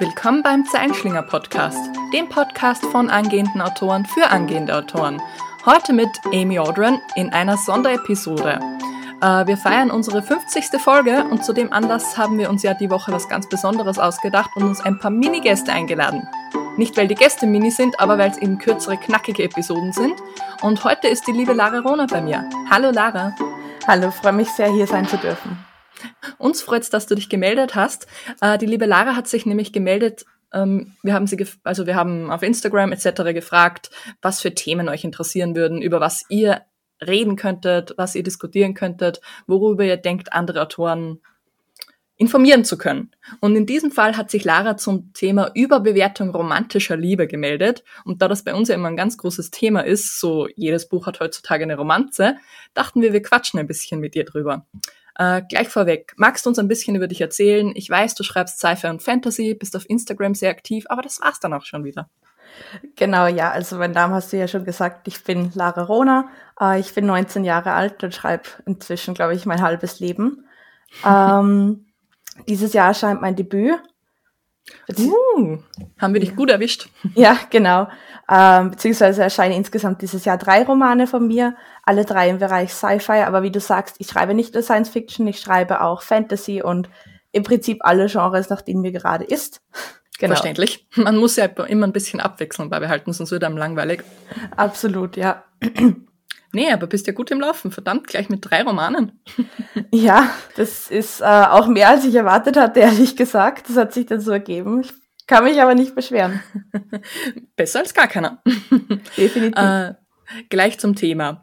Willkommen beim Zeilenschlinger Podcast, dem Podcast von angehenden Autoren für angehende Autoren. Heute mit Amy Audren in einer Sonderepisode. Äh, wir feiern unsere 50. Folge und zu dem Anlass haben wir uns ja die Woche was ganz Besonderes ausgedacht und uns ein paar Mini-Gäste eingeladen. Nicht weil die Gäste mini sind, aber weil es eben kürzere, knackige Episoden sind. Und heute ist die liebe Lara Rona bei mir. Hallo Lara. Hallo, freue mich sehr, hier sein zu dürfen. Uns freut es, dass du dich gemeldet hast. Äh, die liebe Lara hat sich nämlich gemeldet. Ähm, wir haben sie, also wir haben auf Instagram etc. gefragt, was für Themen euch interessieren würden, über was ihr reden könntet, was ihr diskutieren könntet, worüber ihr denkt, andere Autoren informieren zu können. Und in diesem Fall hat sich Lara zum Thema Überbewertung romantischer Liebe gemeldet. Und da das bei uns ja immer ein ganz großes Thema ist, so jedes Buch hat heutzutage eine Romanze, dachten wir, wir quatschen ein bisschen mit ihr drüber. Äh, gleich vorweg, magst du uns ein bisschen über dich erzählen? Ich weiß, du schreibst Sci-Fi und Fantasy, bist auf Instagram sehr aktiv, aber das war's dann auch schon wieder. Genau, ja, also mein Name hast du ja schon gesagt, ich bin Lara Rona, äh, ich bin 19 Jahre alt und schreibe inzwischen, glaube ich, mein halbes Leben. ähm, dieses Jahr erscheint mein Debüt. Uh, haben wir dich gut erwischt. Ja, genau. Ähm, beziehungsweise erscheinen insgesamt dieses Jahr drei Romane von mir, alle drei im Bereich Sci-Fi. Aber wie du sagst, ich schreibe nicht nur Science Fiction, ich schreibe auch Fantasy und im Prinzip alle Genres, nach denen mir gerade ist. Genau. Verständlich. Man muss ja immer ein bisschen Abwechslung beibehalten, sonst wird einem langweilig. Absolut, ja. Nee, aber bist ja gut im Laufen. Verdammt, gleich mit drei Romanen. Ja, das ist äh, auch mehr, als ich erwartet hatte, ehrlich gesagt. Das hat sich dann so ergeben. Ich kann mich aber nicht beschweren. Besser als gar keiner. Definitiv. Äh, gleich zum Thema.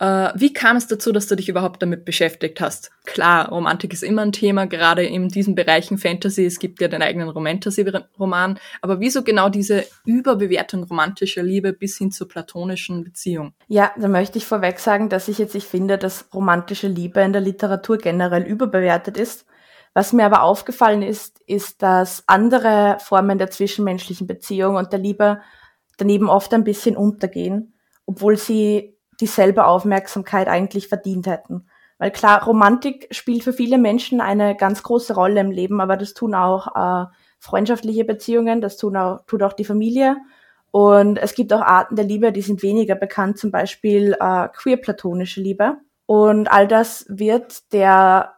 Äh, wie kam es dazu, dass du dich überhaupt damit beschäftigt hast? Klar, Romantik ist immer ein Thema, gerade in diesen Bereichen Fantasy. Es gibt ja den eigenen Romantasy-Roman. Aber wieso genau diese Überbewertung romantischer Liebe bis hin zur platonischen Beziehung? Ja, da möchte ich vorweg sagen, dass ich jetzt, ich finde, dass romantische Liebe in der Literatur generell überbewertet ist. Was mir aber aufgefallen ist, ist, dass andere Formen der zwischenmenschlichen Beziehung und der Liebe daneben oft ein bisschen untergehen, obwohl sie dieselbe Aufmerksamkeit eigentlich verdient hätten. Weil klar, Romantik spielt für viele Menschen eine ganz große Rolle im Leben, aber das tun auch äh, freundschaftliche Beziehungen, das tun auch, tut auch die Familie. Und es gibt auch Arten der Liebe, die sind weniger bekannt, zum Beispiel äh, queer-platonische Liebe. Und all das wird der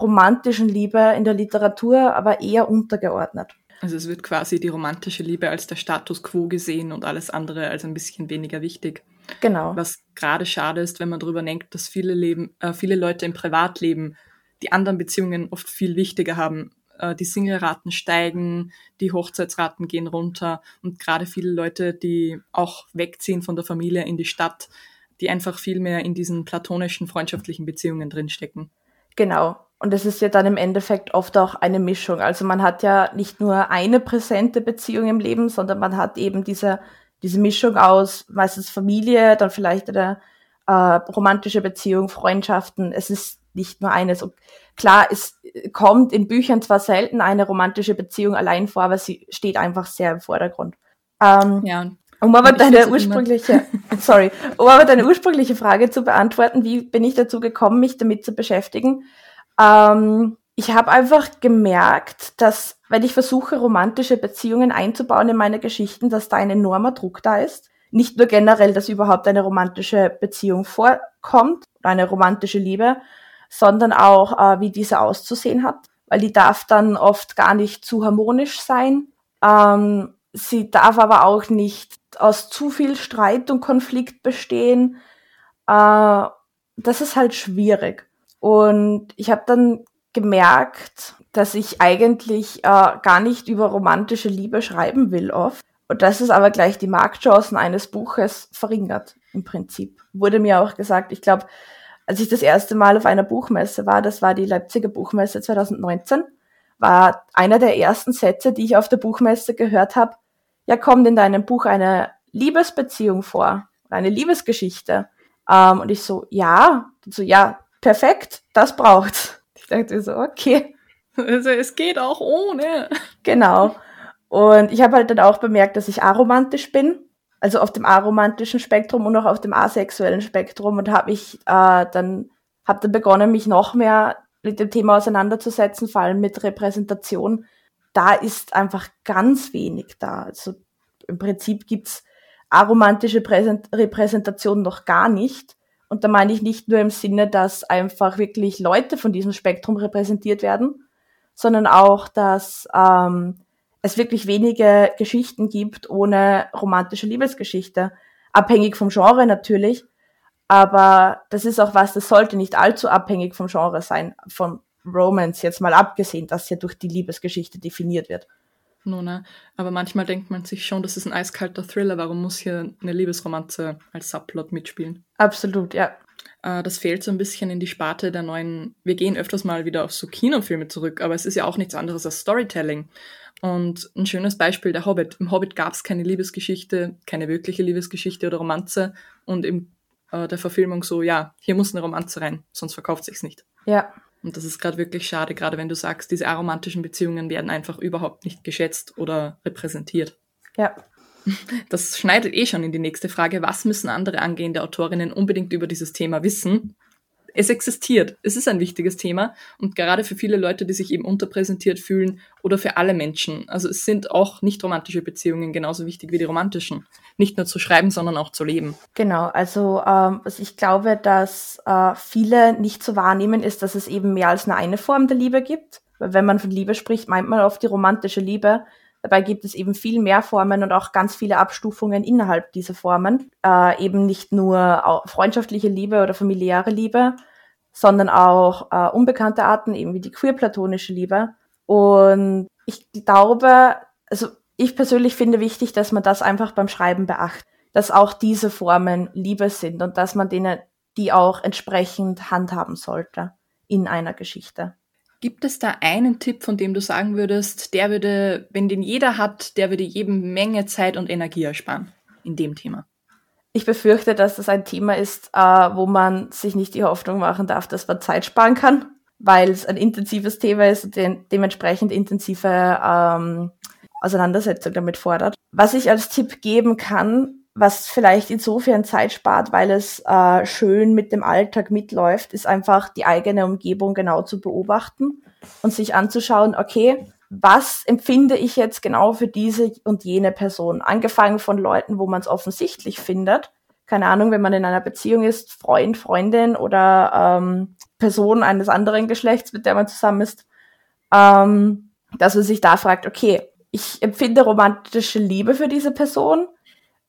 romantischen Liebe in der Literatur aber eher untergeordnet. Also es wird quasi die romantische Liebe als der Status quo gesehen und alles andere als ein bisschen weniger wichtig. Genau. Was gerade schade ist, wenn man darüber denkt, dass viele, Leben, äh, viele Leute im Privatleben die anderen Beziehungen oft viel wichtiger haben. Äh, die Singleraten steigen, die Hochzeitsraten gehen runter und gerade viele Leute, die auch wegziehen von der Familie in die Stadt, die einfach viel mehr in diesen platonischen freundschaftlichen Beziehungen drinstecken. Genau. Und es ist ja dann im Endeffekt oft auch eine Mischung. Also man hat ja nicht nur eine präsente Beziehung im Leben, sondern man hat eben diese diese Mischung aus meistens Familie, dann vielleicht eine äh, romantische Beziehung, Freundschaften. Es ist nicht nur eines. Und klar, es kommt in Büchern zwar selten eine romantische Beziehung allein vor, aber sie steht einfach sehr im Vordergrund. Ähm, ja. Um aber deine ursprüngliche, sorry, um aber deine ursprüngliche Frage zu beantworten, wie bin ich dazu gekommen, mich damit zu beschäftigen? Ähm, ich habe einfach gemerkt, dass wenn ich versuche, romantische Beziehungen einzubauen in meine Geschichten, dass da ein enormer Druck da ist. Nicht nur generell, dass überhaupt eine romantische Beziehung vorkommt, eine romantische Liebe, sondern auch, äh, wie diese auszusehen hat. Weil die darf dann oft gar nicht zu harmonisch sein. Ähm, sie darf aber auch nicht aus zu viel Streit und Konflikt bestehen. Äh, das ist halt schwierig. Und ich habe dann gemerkt, dass ich eigentlich äh, gar nicht über romantische Liebe schreiben will oft. Und das ist aber gleich die Marktchancen eines Buches verringert, im Prinzip. Wurde mir auch gesagt, ich glaube, als ich das erste Mal auf einer Buchmesse war, das war die Leipziger Buchmesse 2019, war einer der ersten Sätze, die ich auf der Buchmesse gehört habe, ja, kommt in deinem Buch eine Liebesbeziehung vor, eine Liebesgeschichte. Ähm, und ich so, ja, so, ja, perfekt, das braucht's. Ich dachte so, okay. Also es geht auch ohne. Genau. Und ich habe halt dann auch bemerkt, dass ich aromantisch bin. Also auf dem aromantischen Spektrum und auch auf dem asexuellen Spektrum und habe ich äh, dann habe dann begonnen, mich noch mehr mit dem Thema auseinanderzusetzen, vor allem mit Repräsentation. da ist einfach ganz wenig da. Also im Prinzip gibt's aromantische Repräsentation noch gar nicht. Und da meine ich nicht nur im Sinne, dass einfach wirklich Leute von diesem Spektrum repräsentiert werden, sondern auch, dass ähm, es wirklich wenige Geschichten gibt ohne romantische Liebesgeschichte. Abhängig vom Genre natürlich. Aber das ist auch was, das sollte nicht allzu abhängig vom Genre sein, von Romance jetzt mal abgesehen, dass ja durch die Liebesgeschichte definiert wird. Nona, aber manchmal denkt man sich schon, das ist ein eiskalter Thriller, warum muss hier eine Liebesromanze als Subplot mitspielen? Absolut, ja. Äh, das fehlt so ein bisschen in die Sparte der neuen, wir gehen öfters mal wieder auf so Kinofilme zurück, aber es ist ja auch nichts anderes als Storytelling. Und ein schönes Beispiel, der Hobbit. Im Hobbit gab es keine Liebesgeschichte, keine wirkliche Liebesgeschichte oder Romanze und im äh, der Verfilmung so, ja, hier muss eine Romanze rein, sonst verkauft sich's nicht. Ja. Und das ist gerade wirklich schade, gerade wenn du sagst, diese aromantischen Beziehungen werden einfach überhaupt nicht geschätzt oder repräsentiert. Ja. Das schneidet eh schon in die nächste Frage. Was müssen andere angehende Autorinnen unbedingt über dieses Thema wissen? Es existiert. Es ist ein wichtiges Thema und gerade für viele Leute, die sich eben unterpräsentiert fühlen oder für alle Menschen. Also es sind auch nicht romantische Beziehungen genauso wichtig wie die romantischen. Nicht nur zu schreiben, sondern auch zu leben. Genau, also ähm, was ich glaube, dass äh, viele nicht zu wahrnehmen ist, dass es eben mehr als nur eine Form der Liebe gibt. Weil wenn man von Liebe spricht, meint man oft die romantische Liebe. Dabei gibt es eben viel mehr Formen und auch ganz viele Abstufungen innerhalb dieser Formen. Äh, eben nicht nur freundschaftliche Liebe oder familiäre Liebe, sondern auch äh, unbekannte Arten, eben wie die queer-platonische Liebe. Und ich glaube, also ich persönlich finde wichtig, dass man das einfach beim Schreiben beachtet, dass auch diese Formen Liebe sind und dass man denen die auch entsprechend handhaben sollte in einer Geschichte. Gibt es da einen Tipp, von dem du sagen würdest, der würde, wenn den jeder hat, der würde jedem Menge Zeit und Energie ersparen in dem Thema? Ich befürchte, dass das ein Thema ist, äh, wo man sich nicht die Hoffnung machen darf, dass man Zeit sparen kann, weil es ein intensives Thema ist und de dementsprechend intensive ähm, Auseinandersetzung damit fordert. Was ich als Tipp geben kann, was vielleicht insofern Zeit spart, weil es äh, schön mit dem Alltag mitläuft, ist einfach die eigene Umgebung genau zu beobachten und sich anzuschauen, okay, was empfinde ich jetzt genau für diese und jene Person? Angefangen von Leuten, wo man es offensichtlich findet. Keine Ahnung, wenn man in einer Beziehung ist, Freund, Freundin oder ähm, Person eines anderen Geschlechts, mit der man zusammen ist, ähm, dass man sich da fragt, okay, ich empfinde romantische Liebe für diese Person,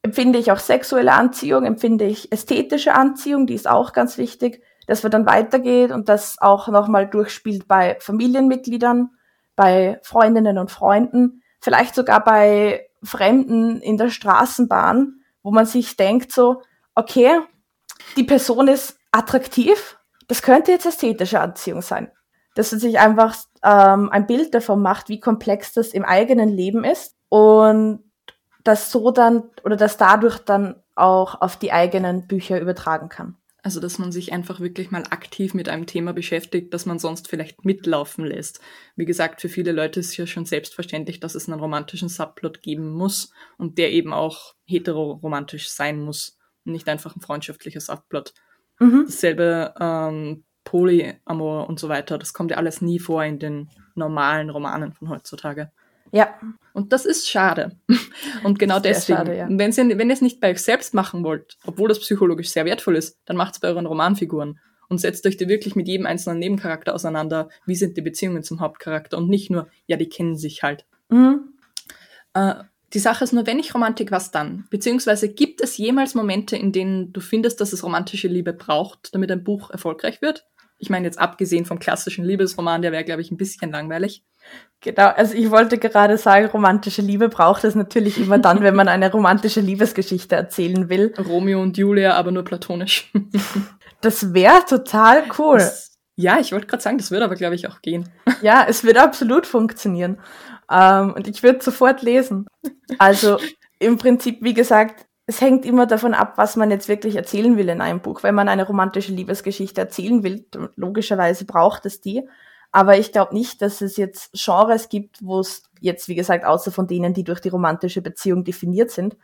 empfinde ich auch sexuelle Anziehung, empfinde ich ästhetische Anziehung, die ist auch ganz wichtig, dass man dann weitergeht und das auch nochmal durchspielt bei Familienmitgliedern, bei Freundinnen und Freunden, vielleicht sogar bei Fremden in der Straßenbahn, wo man sich denkt so, okay, die Person ist attraktiv, das könnte jetzt ästhetische Anziehung sein. Dass man sich einfach ähm, ein Bild davon macht, wie komplex das im eigenen Leben ist und das so dann oder das dadurch dann auch auf die eigenen Bücher übertragen kann. Also, dass man sich einfach wirklich mal aktiv mit einem Thema beschäftigt, das man sonst vielleicht mitlaufen lässt. Wie gesagt, für viele Leute ist es ja schon selbstverständlich, dass es einen romantischen Subplot geben muss und der eben auch heteroromantisch sein muss und nicht einfach ein freundschaftlicher Subplot. Mhm. Dasselbe ähm, Polyamor und so weiter, das kommt ja alles nie vor in den normalen Romanen von heutzutage. Ja. Und das ist schade. Und genau deswegen, schade, ja. wenn, Sie, wenn ihr es nicht bei euch selbst machen wollt, obwohl das psychologisch sehr wertvoll ist, dann macht es bei euren Romanfiguren und setzt euch da wirklich mit jedem einzelnen Nebencharakter auseinander. Wie sind die Beziehungen zum Hauptcharakter und nicht nur, ja, die kennen sich halt. Mhm. Äh, die Sache ist nur, wenn ich Romantik, was dann? Beziehungsweise gibt es jemals Momente, in denen du findest, dass es romantische Liebe braucht, damit ein Buch erfolgreich wird? Ich meine jetzt abgesehen vom klassischen Liebesroman, der wäre, glaube ich, ein bisschen langweilig. Genau, also ich wollte gerade sagen, romantische Liebe braucht es natürlich immer dann, wenn man eine romantische Liebesgeschichte erzählen will. Romeo und Julia, aber nur platonisch. das wäre total cool. Das, ja, ich wollte gerade sagen, das würde aber, glaube ich, auch gehen. Ja, es würde absolut funktionieren. Ähm, und ich würde sofort lesen. Also im Prinzip, wie gesagt, es hängt immer davon ab, was man jetzt wirklich erzählen will in einem Buch. Wenn man eine romantische Liebesgeschichte erzählen will, logischerweise braucht es die. Aber ich glaube nicht, dass es jetzt Genres gibt, wo es jetzt, wie gesagt, außer von denen, die durch die romantische Beziehung definiert sind,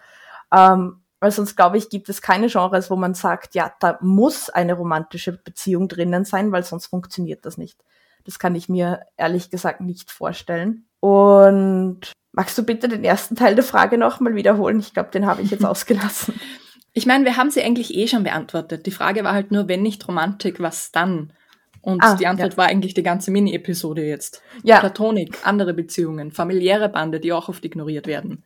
ähm, weil sonst glaube ich, gibt es keine Genres, wo man sagt, ja, da muss eine romantische Beziehung drinnen sein, weil sonst funktioniert das nicht. Das kann ich mir ehrlich gesagt nicht vorstellen. Und magst du bitte den ersten Teil der Frage nochmal wiederholen? Ich glaube, den habe ich jetzt ausgelassen. Ich meine, wir haben sie eigentlich eh schon beantwortet. Die Frage war halt nur, wenn nicht Romantik, was dann? Und ah, die Antwort ja. war eigentlich die ganze Mini-Episode jetzt. Ja. Platonik, andere Beziehungen, familiäre Bande, die auch oft ignoriert werden.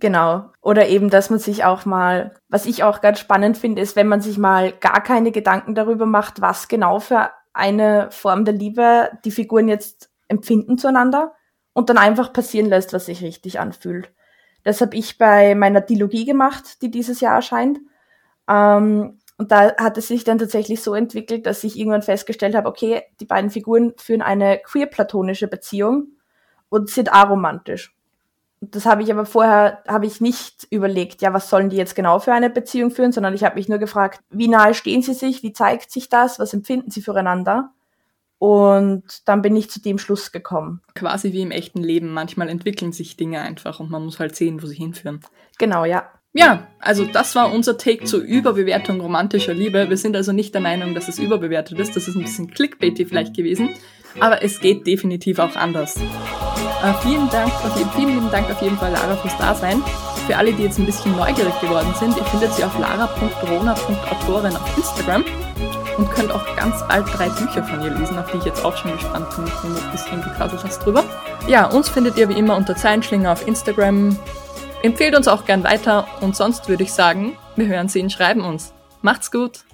Genau. Oder eben, dass man sich auch mal, was ich auch ganz spannend finde, ist, wenn man sich mal gar keine Gedanken darüber macht, was genau für eine Form der Liebe die Figuren jetzt empfinden zueinander und dann einfach passieren lässt, was sich richtig anfühlt. Das habe ich bei meiner Dilogie gemacht, die dieses Jahr erscheint. Ähm, und da hat es sich dann tatsächlich so entwickelt, dass ich irgendwann festgestellt habe, okay, die beiden Figuren führen eine queer-platonische Beziehung und sind aromantisch. Das habe ich aber vorher, habe ich nicht überlegt, ja, was sollen die jetzt genau für eine Beziehung führen, sondern ich habe mich nur gefragt, wie nahe stehen sie sich, wie zeigt sich das, was empfinden sie füreinander? Und dann bin ich zu dem Schluss gekommen. Quasi wie im echten Leben. Manchmal entwickeln sich Dinge einfach und man muss halt sehen, wo sie hinführen. Genau, ja. Ja, also das war unser Take zur Überbewertung romantischer Liebe. Wir sind also nicht der Meinung, dass es überbewertet ist. Das ist ein bisschen clickbaity vielleicht gewesen. Aber es geht definitiv auch anders. Äh, vielen Dank, jeden, vielen lieben Dank auf jeden Fall, Lara, fürs Dasein. Für alle, die jetzt ein bisschen neugierig geworden sind, ihr findet sie auf lara.corona.autorin auf Instagram und könnt auch ganz bald drei Bücher von ihr lesen, auf die ich jetzt auch schon gespannt bin, wenn du ein bisschen gequasselt hast drüber. Ja, uns findet ihr wie immer unter Zeilenschlinger auf Instagram, Empfehlt uns auch gern weiter und sonst würde ich sagen, wir hören Sie und schreiben uns. Macht's gut!